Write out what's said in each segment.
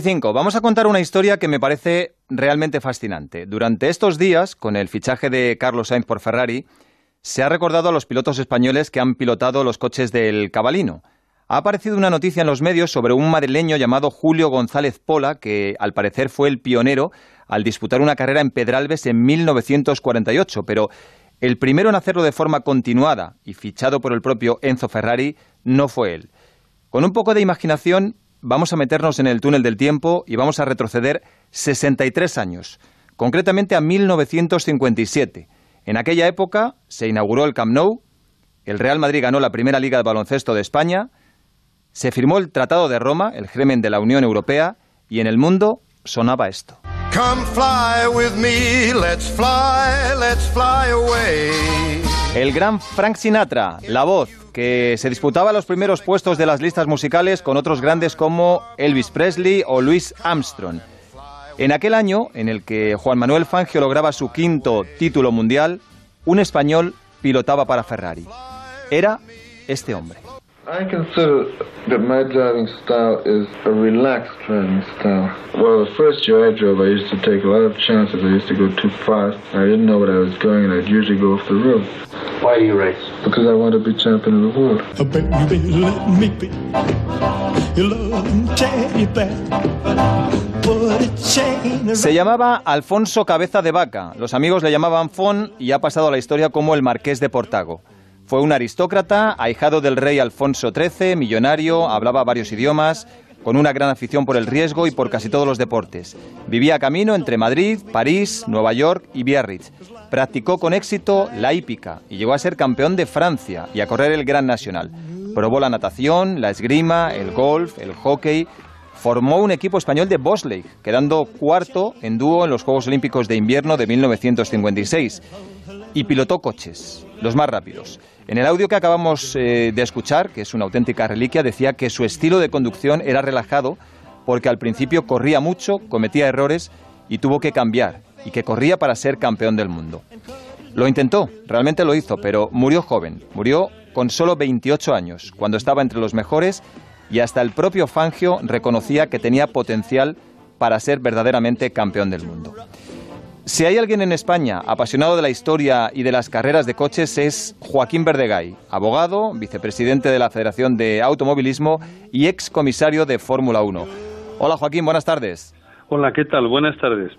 Vamos a contar una historia que me parece realmente fascinante. Durante estos días, con el fichaje de Carlos Sainz por Ferrari, se ha recordado a los pilotos españoles que han pilotado los coches del Cabalino. Ha aparecido una noticia en los medios sobre un madrileño llamado Julio González Pola, que al parecer fue el pionero al disputar una carrera en Pedralbes en 1948, pero el primero en hacerlo de forma continuada y fichado por el propio Enzo Ferrari no fue él. Con un poco de imaginación vamos a meternos en el túnel del tiempo y vamos a retroceder 63 años, concretamente a 1957. En aquella época se inauguró el Camp Nou, el Real Madrid ganó la primera liga de baloncesto de España, se firmó el Tratado de Roma, el germen de la Unión Europea, y en el mundo sonaba esto. El gran Frank Sinatra, la voz, que se disputaba los primeros puestos de las listas musicales con otros grandes como Elvis Presley o Louis Armstrong. En aquel año, en el que Juan Manuel Fangio lograba su quinto título mundial, un español pilotaba para Ferrari. Era este hombre. I consider that my driving style is a relaxed driving style. Well, the first year I drove, I used to take a lot of chances. I used to go too fast. I didn't know what I was going, and I'd usually go off the road. Why do you race? Because I want to be champion of the world. Oh, baby, let me be your love teddy bear. Se llamaba Alfonso Cabeza de Vaca. Los amigos le llamaban Fon y ha pasado a la historia como el Marqués de Portago. Fue un aristócrata, ahijado del rey Alfonso XIII, millonario, hablaba varios idiomas, con una gran afición por el riesgo y por casi todos los deportes. Vivía camino entre Madrid, París, Nueva York y Biarritz. Practicó con éxito la hípica y llegó a ser campeón de Francia y a correr el Gran Nacional. Probó la natación, la esgrima, el golf, el hockey. Formó un equipo español de bobsleigh, quedando cuarto en dúo en los Juegos Olímpicos de Invierno de 1956. Y pilotó coches, los más rápidos. En el audio que acabamos eh, de escuchar, que es una auténtica reliquia, decía que su estilo de conducción era relajado porque al principio corría mucho, cometía errores y tuvo que cambiar, y que corría para ser campeón del mundo. Lo intentó, realmente lo hizo, pero murió joven, murió con solo 28 años, cuando estaba entre los mejores y hasta el propio Fangio reconocía que tenía potencial para ser verdaderamente campeón del mundo. Si hay alguien en España apasionado de la historia y de las carreras de coches es Joaquín Verdegay, abogado, vicepresidente de la Federación de Automovilismo y ex comisario de Fórmula 1. Hola Joaquín, buenas tardes. Hola, ¿qué tal? Buenas tardes.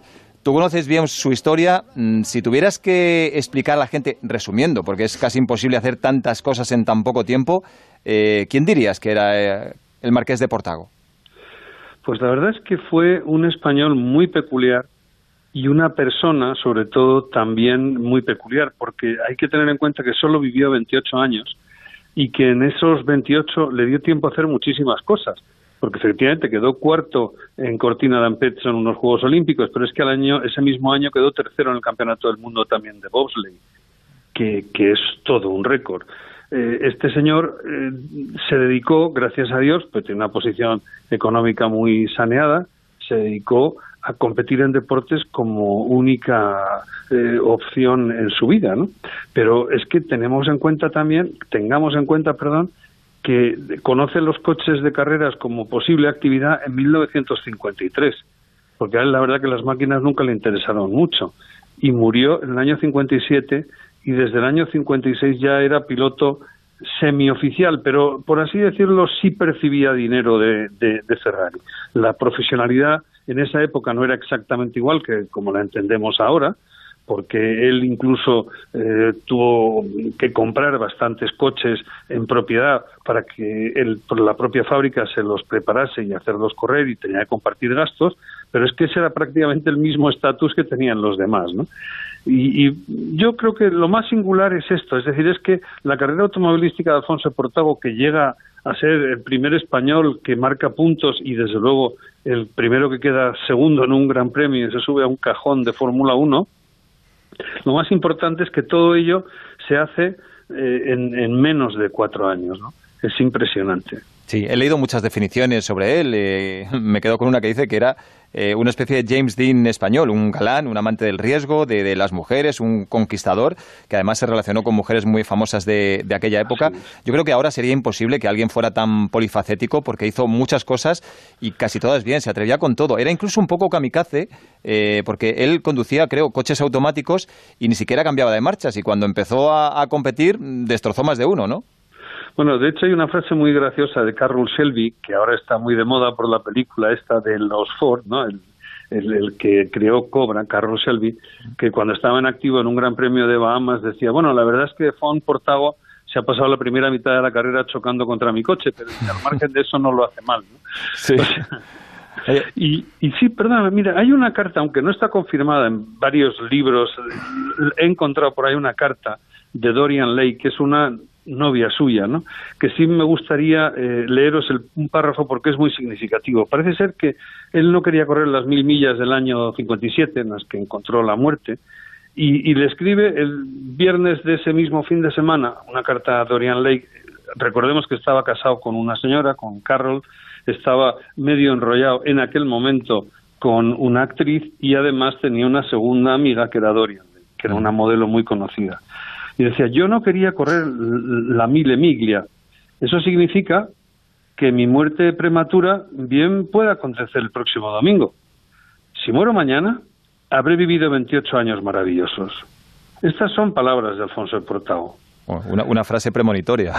Tú conoces bien su historia. Mm, si tuvieras que explicar a la gente, resumiendo, porque es casi imposible hacer tantas cosas en tan poco tiempo, eh, ¿quién dirías que era eh, el marqués de Portago? Pues la verdad es que fue un español muy peculiar y una persona, sobre todo, también muy peculiar, porque hay que tener en cuenta que solo vivió 28 años y que en esos 28 le dio tiempo a hacer muchísimas cosas, porque efectivamente quedó cuarto en Cortina d'Ampezzo en unos Juegos Olímpicos, pero es que al año, ese mismo año quedó tercero en el Campeonato del Mundo también de bobsleigh, que, que es todo un récord. Eh, este señor eh, se dedicó, gracias a Dios, pues tiene una posición económica muy saneada, se dedicó a competir en deportes como única eh, opción en su vida, ¿no? Pero es que tenemos en cuenta también, tengamos en cuenta, perdón, que conoce los coches de carreras como posible actividad en 1953, porque a él la verdad que las máquinas nunca le interesaron mucho y murió en el año 57 y desde el año 56 ya era piloto semioficial, pero por así decirlo sí percibía dinero de, de, de Ferrari. La profesionalidad en esa época no era exactamente igual que como la entendemos ahora, porque él incluso eh, tuvo que comprar bastantes coches en propiedad para que él, la propia fábrica se los preparase y hacerlos correr y tenía que compartir gastos, pero es que ese era prácticamente el mismo estatus que tenían los demás, ¿no? Y, y, yo creo que lo más singular es esto, es decir, es que la carrera automovilística de Alfonso Portago, que llega a ser el primer español que marca puntos y desde luego el primero que queda segundo en un gran premio y se sube a un cajón de Fórmula 1, lo más importante es que todo ello se hace eh, en, en, menos de cuatro años. ¿no? Es impresionante. Sí, he leído muchas definiciones sobre él. Eh, me quedo con una que dice que era eh, una especie de James Dean español, un galán, un amante del riesgo, de, las mujeres, un conquistador, que además se relacionó con mujeres muy famosas de, aquella época. Yo creo que ahora sería imposible que alguien fuera tan polifacético porque hizo muchas cosas y casi todas bien, se atrevía con todo. Era incluso un poco kamikaze eh, porque él conducía, creo, coches automáticos y ni siquiera cambiaba de marchas y cuando empezó a competir destrozó más de uno, ¿no? Bueno, de hecho hay una frase muy graciosa de Carroll Shelby, que ahora está muy de moda por la película esta de los Ford, ¿no? El, el, que creó Cobra, Carroll Shelby, que cuando estaba en activo en un Gran Premio de Bahamas decía, bueno, la verdad es que Fon Portago se ha pasado la primera mitad de la carrera chocando contra mi coche, pero al margen de eso no lo hace mal. ¿no? Sí. y, y sí, perdón, mira, hay una carta, aunque no está confirmada en varios libros, he encontrado por ahí una carta de Dorian Lake, que es una novia suya, ¿no? Que sí me gustaría eh, leeros el, un párrafo porque es muy significativo. Parece ser que él no quería correr las mil millas del año 57 en las que encontró la muerte y, le escribe el viernes de ese mismo fin de semana una carta a Dorian Lake. Recordemos que estaba casado con una señora, con Carol, estaba medio enrollado en aquel momento con una actriz y además tenía una segunda amiga que era Dorian, que era una modelo muy conocida y decía, yo no quería correr la mile miglia. Eso significa que mi muerte prematura bien puede acontecer el próximo domingo. Si muero mañana, habré vivido 28 años maravillosos. Estas son palabras de Alfonso Portao. Una, frase premonitoria.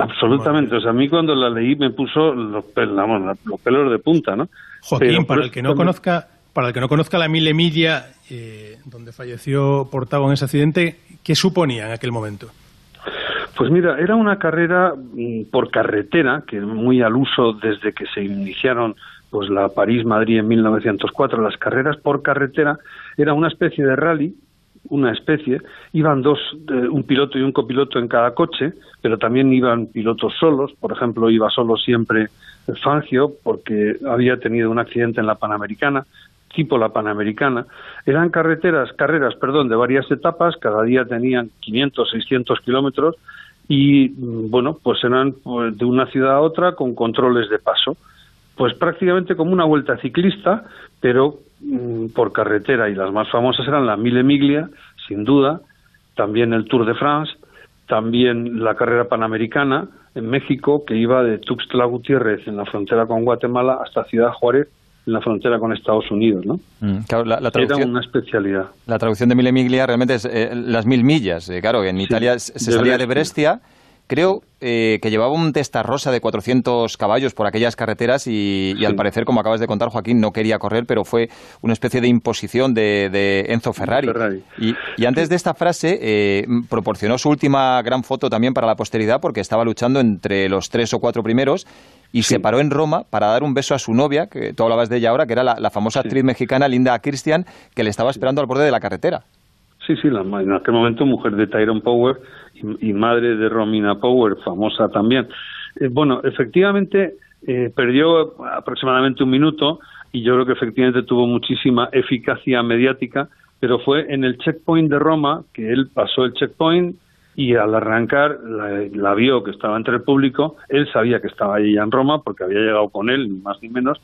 absolutamente. O sea, a mí cuando la leí me puso los, pelos de punta, ¿no? Joaquín, para el que no conozca para el que no conozca la Mille Miglia, eh, donde falleció Portago en ese accidente, ¿qué suponía en aquel momento? Pues mira, era una carrera mm, por carretera, que muy al uso desde que se iniciaron pues la París-Madrid en 1904. Las carreras por carretera era una especie de rally, una especie. Iban dos, un piloto y un copiloto en cada coche, pero también iban pilotos solos. Por ejemplo, iba solo siempre Fangio porque había tenido un accidente en la Panamericana tipo la Panamericana, eran carreteras, carreras, perdón, de varias etapas, cada día tenían 500, 600 kilómetros y, mm, bueno, pues eran pues, de una ciudad a otra con controles de paso. Pues prácticamente como una vuelta ciclista, pero mm, por carretera y las más famosas eran la Mille Miglia, sin duda, también el Tour de France, también la carrera panamericana en México, que iba de Tuxtla Gutiérrez en la frontera con Guatemala hasta Ciudad Juárez en la frontera con Estados Unidos, ¿no? Mm, la, traducción, Era una especialidad. La traducción de mille miglia realmente es eh, las mil millas. Eh, claro, en Italia se salía de Brescia. Creo eh, que llevaba un rosa de 400 caballos por aquellas carreteras y, al parecer, como acabas de contar, Joaquín, no quería correr, pero fue una especie de imposición de, Enzo Ferrari. Y, antes de esta frase, proporcionó su última gran foto también para la posteridad porque estaba luchando entre los tres o cuatro primeros y se paró en Roma para dar un beso a su novia, que tú hablabas de ella ahora, que era la, famosa actriz mexicana Linda Christian, que le estaba esperando al borde de la carretera. Sí, sí, en aquel momento mujer de Tyrone Power y, madre de Romina Power, famosa también. Eh, bueno, efectivamente eh, perdió aproximadamente un minuto y yo creo que efectivamente tuvo muchísima eficacia mediática, pero fue en el checkpoint de Roma que él pasó el checkpoint, y al arrancar la, vio que estaba entre el público, él sabía que estaba allí en Roma porque había llegado con él, ni más ni menos,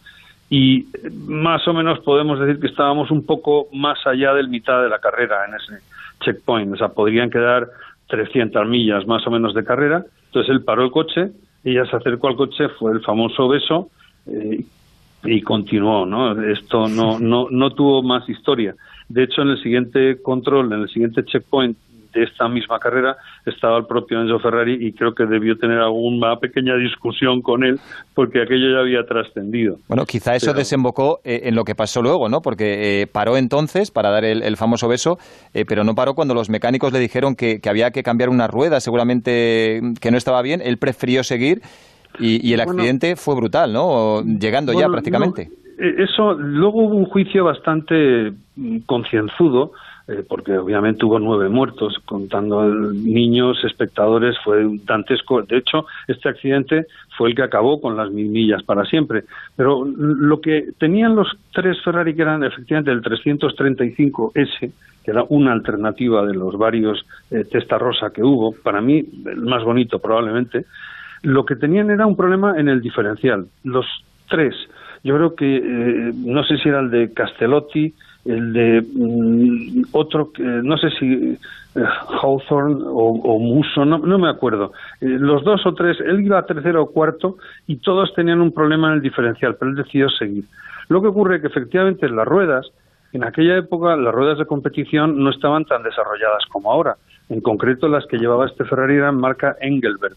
y más o menos podemos decir que estábamos un poco más allá del mitad de la carrera en ese checkpoint, o sea, podrían quedar 300 millas más o menos de carrera, entonces él paró el coche, ella se acercó al coche, fue el famoso beso eh, y continuó, ¿no? Esto no, no, no tuvo más historia. De hecho, en el siguiente control, en el siguiente checkpoint de esta misma carrera estaba el propio Enzo Ferrari y creo que debió tener alguna pequeña discusión con él porque aquello ya había trascendido. Bueno, quizá eso desembocó eh, en lo que pasó luego, ¿no? Porque eh, paró entonces para dar el, famoso beso, eh, pero no paró cuando los mecánicos le dijeron que, había que cambiar una rueda, seguramente que no estaba bien, él prefirió seguir y, el accidente fue brutal, ¿no? Llegando ya prácticamente. eso, luego hubo un juicio bastante mm, concienzudo eh, porque obviamente hubo nueve muertos, contando niños, espectadores, fue dantesco. De hecho, este accidente fue el que acabó con las mil millas para siempre. Pero lo que tenían los tres Ferrari, que eran efectivamente el 335S, que era una alternativa de los varios eh, Testa Rosa que hubo, para mí el más bonito probablemente, Lo que tenían era un problema en el diferencial. Los tres, yo creo que, eh, no sé si era el de Castellotti, el de mm, otro, no sé si eh, Hawthorne o, Muso, no, no, me acuerdo. Eh, los dos o tres, él iba a tercero o cuarto y todos tenían un problema en el diferencial, pero él decidió seguir. Lo que ocurre es que efectivamente las ruedas, en aquella época las ruedas de competición no estaban tan desarrolladas como ahora. En concreto las que llevaba este Ferrari eran marca Engelbert.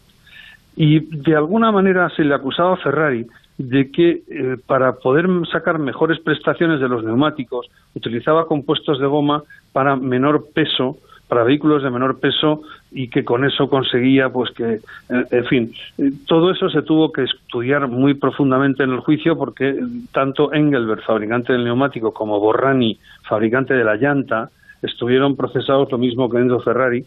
Y de alguna manera se le acusaba a Ferrari de que eh, para poder sacar mejores prestaciones de los neumáticos utilizaba compuestos de goma para menor peso, para vehículos de menor peso y que con eso conseguía pues que eh, en fin todo eso se tuvo que estudiar muy profundamente en el juicio porque tanto Engelbert fabricante del neumático como Borrani fabricante de la llanta estuvieron procesados lo mismo que Enzo Ferrari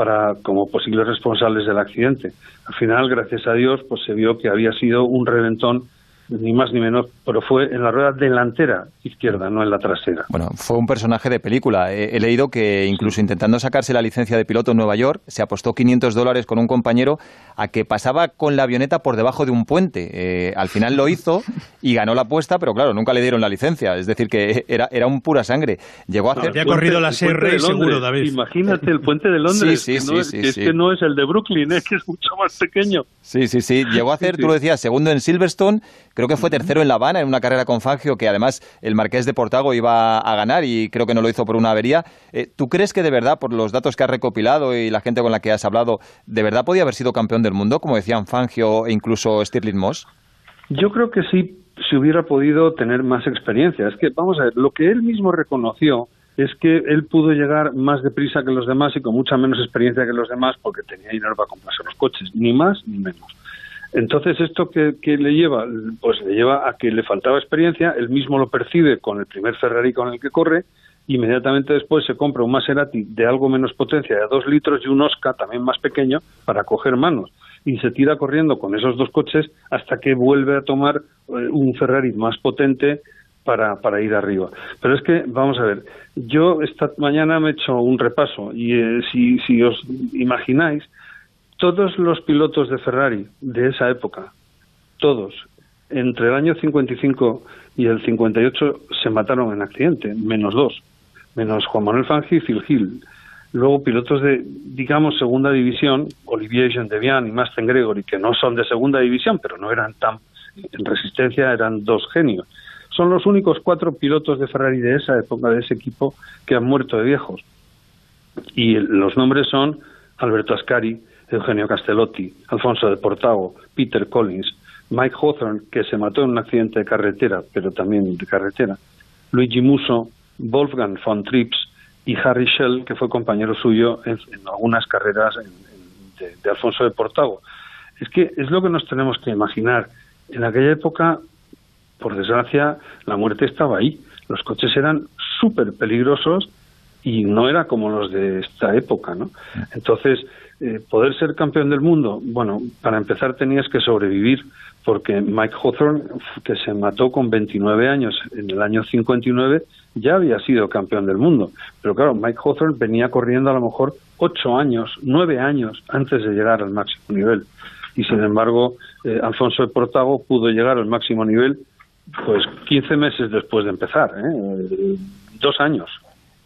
para como posibles responsables del accidente. Al final, gracias a Dios, pues se vio que había sido un reventón ni más ni menos, pero fue en la rueda delantera izquierda, no en la trasera. Bueno, fue un personaje de película. He, leído que incluso intentando sacarse la licencia de piloto en Nueva York, se apostó 500 dólares con un compañero a que pasaba con la avioneta por debajo de un puente. Eh, al final lo hizo y ganó la apuesta, pero claro, nunca le dieron la licencia. Es decir, que era, era un pura sangre. Llegó a hacer... Había corrido la SR seguro, David. Imagínate el puente de Londres, sí, sí, que, es, que, no es el de Brooklyn, es que es mucho más pequeño. Sí, sí, sí. Llegó a hacer, tú lo decías, segundo en Silverstone, creo que fue tercero en La Habana en una carrera con Fangio que además el Marqués de Portago iba a ganar y creo que no lo hizo por una avería. Eh, ¿Tú crees que de verdad, por los datos que has recopilado y la gente con la que has hablado, de verdad podía haber sido campeón del mundo, como decían Fangio e incluso Stirling Moss? Yo creo que sí, si hubiera podido tener más experiencia. Es que, vamos a ver, lo que él mismo reconoció es que él pudo llegar más deprisa que los demás y con mucha menos experiencia que los demás porque tenía dinero para comprarse los coches, ni más ni menos. Entonces, ¿esto que, le lleva? Pues le lleva a que le faltaba experiencia, él mismo lo percibe con el primer Ferrari con el que corre, inmediatamente después se compra un Maserati de algo menos potencia, de dos litros, y un Oscar también más pequeño, para coger manos. Y se tira corriendo con esos dos coches hasta que vuelve a tomar eh, un Ferrari más potente para, para ir arriba. Pero es que, vamos a ver, yo esta mañana me he hecho un repaso y eh, si, si os imagináis, todos los pilotos de Ferrari de esa época, todos, entre el año 55 y el 58 se mataron en accidente, menos dos, menos Juan Manuel Fangio y Phil Hill. Luego pilotos de, digamos, segunda división, Olivier Devian y Masten Gregory, que no son de segunda división, pero no eran tan en resistencia, eran dos genios. Son los únicos cuatro pilotos de Ferrari de esa época, de ese equipo, que han muerto de viejos. Y los nombres son Alberto Ascari, Eugenio Castellotti, Alfonso de Portago, Peter Collins, Mike Hawthorne, que se mató en un accidente de carretera, pero también de carretera, Luigi Musso, Wolfgang von Trips y Harry Schell, que fue compañero suyo en, algunas carreras de, Alfonso de Portago. Es que es lo que nos tenemos que imaginar. En aquella época, por desgracia, la muerte estaba ahí. Los coches eran súper peligrosos y no era como los de esta época, ¿no? Entonces, eh, poder ser campeón del mundo, bueno, para empezar tenías que sobrevivir, porque Mike Hawthorne, que se mató con 29 años en el año 59, ya había sido campeón del mundo. Pero claro, Mike Hawthorne venía corriendo a lo mejor 8 años, 9 años antes de llegar al máximo nivel. Y sin embargo, eh, Alfonso de Portago pudo llegar al máximo nivel pues 15 meses después de empezar, ¿eh? dos años.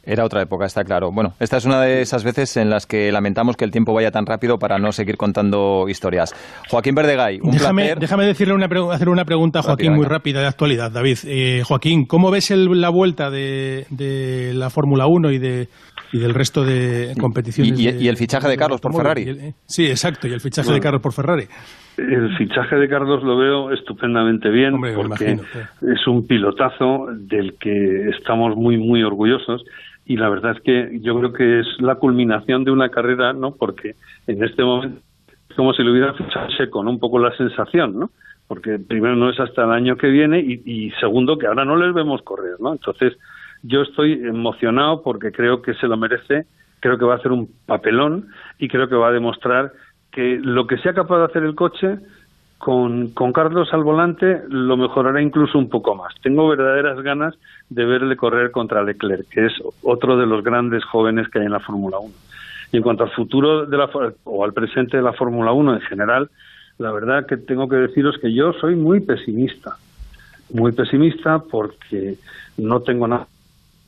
Era otra época, está claro. Bueno, esta es una de esas veces en las que lamentamos que el tiempo vaya tan rápido para no seguir contando historias. Joaquín Verdegay, un déjame, placer. Déjame decirle una, hacer una pregunta a Joaquín muy rápida de actualidad, David. Eh, Joaquín, ¿cómo ves la vuelta de, la Fórmula 1 y, de, y del resto de competiciones? Y, y el fichaje de Carlos por Ferrari. Eh, sí, exacto, y el fichaje de Carlos por Ferrari. El fichaje de Carlos lo veo estupendamente bien porque es un pilotazo del que estamos muy muy orgullosos y la verdad es que yo creo que es la culminación de una carrera, ¿no? Porque en este momento es como si le hubiera fichado seco, ¿no? Un poco la sensación, ¿no? Porque primero no es hasta el año que viene y, segundo que ahora no les vemos correr, ¿no? Entonces yo estoy emocionado porque creo que se lo merece, creo que va a hacer un papelón y creo que va a demostrar que lo que sea capaz de hacer el coche con, con Carlos al volante lo mejorará incluso un poco más. Tengo verdaderas ganas de verle correr contra Leclerc, que es otro de los grandes jóvenes que hay en la Fórmula 1. Y en cuanto al futuro de la, o al presente de la Fórmula 1 en general, la verdad que tengo que deciros que yo soy muy pesimista, muy pesimista porque no tengo nada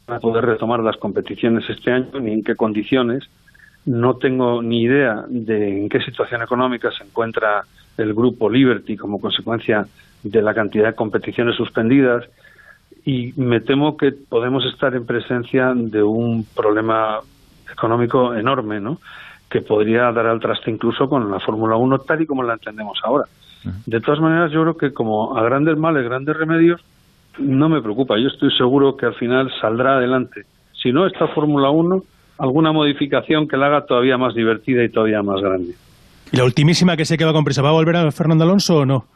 para poder retomar las competiciones este año ni en qué condiciones. No tengo ni idea de en qué situación económica se encuentra el grupo Liberty como consecuencia de la cantidad de competiciones suspendidas y me temo que podemos estar en presencia de un problema económico enorme, ¿no? que podría dar al traste incluso con la Fórmula 1 tal y como la entendemos ahora. De todas maneras, yo creo que como a grandes males, grandes remedios, no me preocupa. Yo estoy seguro que al final saldrá adelante. Si no esta Fórmula 1, alguna modificación que la haga todavía más divertida y todavía más grande. ¿Y la ultimísima que se queda con prisa, va a volver a Fernando Alonso o no?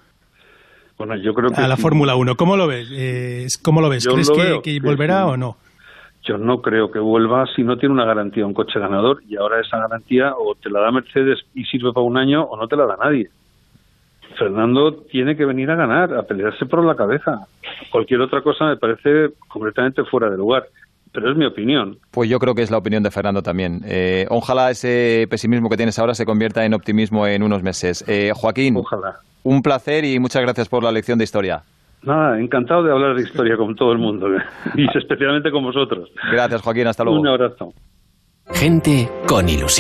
Bueno, yo creo que a la Fórmula 1. ¿Cómo lo ves? Eh, ¿Cómo lo ves? ¿Crees que, volverá o no? Yo no creo que vuelva si no tiene una garantía un coche ganador y ahora esa garantía o te la da Mercedes y sirve para un año o no te la da nadie. Fernando tiene que venir a ganar, a pelearse por la cabeza. Cualquier otra cosa me parece completamente fuera de lugar. Pero es mi opinión. Pues yo creo que es la opinión de Fernando también. Eh, ojalá ese pesimismo que tienes ahora se convierta en optimismo en unos meses. Eh, Joaquín, ojalá. un placer y muchas gracias por la lección de historia. Nada, encantado de hablar de historia con todo el mundo y especialmente con vosotros. Gracias, Joaquín. Hasta luego. Un abrazo. Gente con ilusión.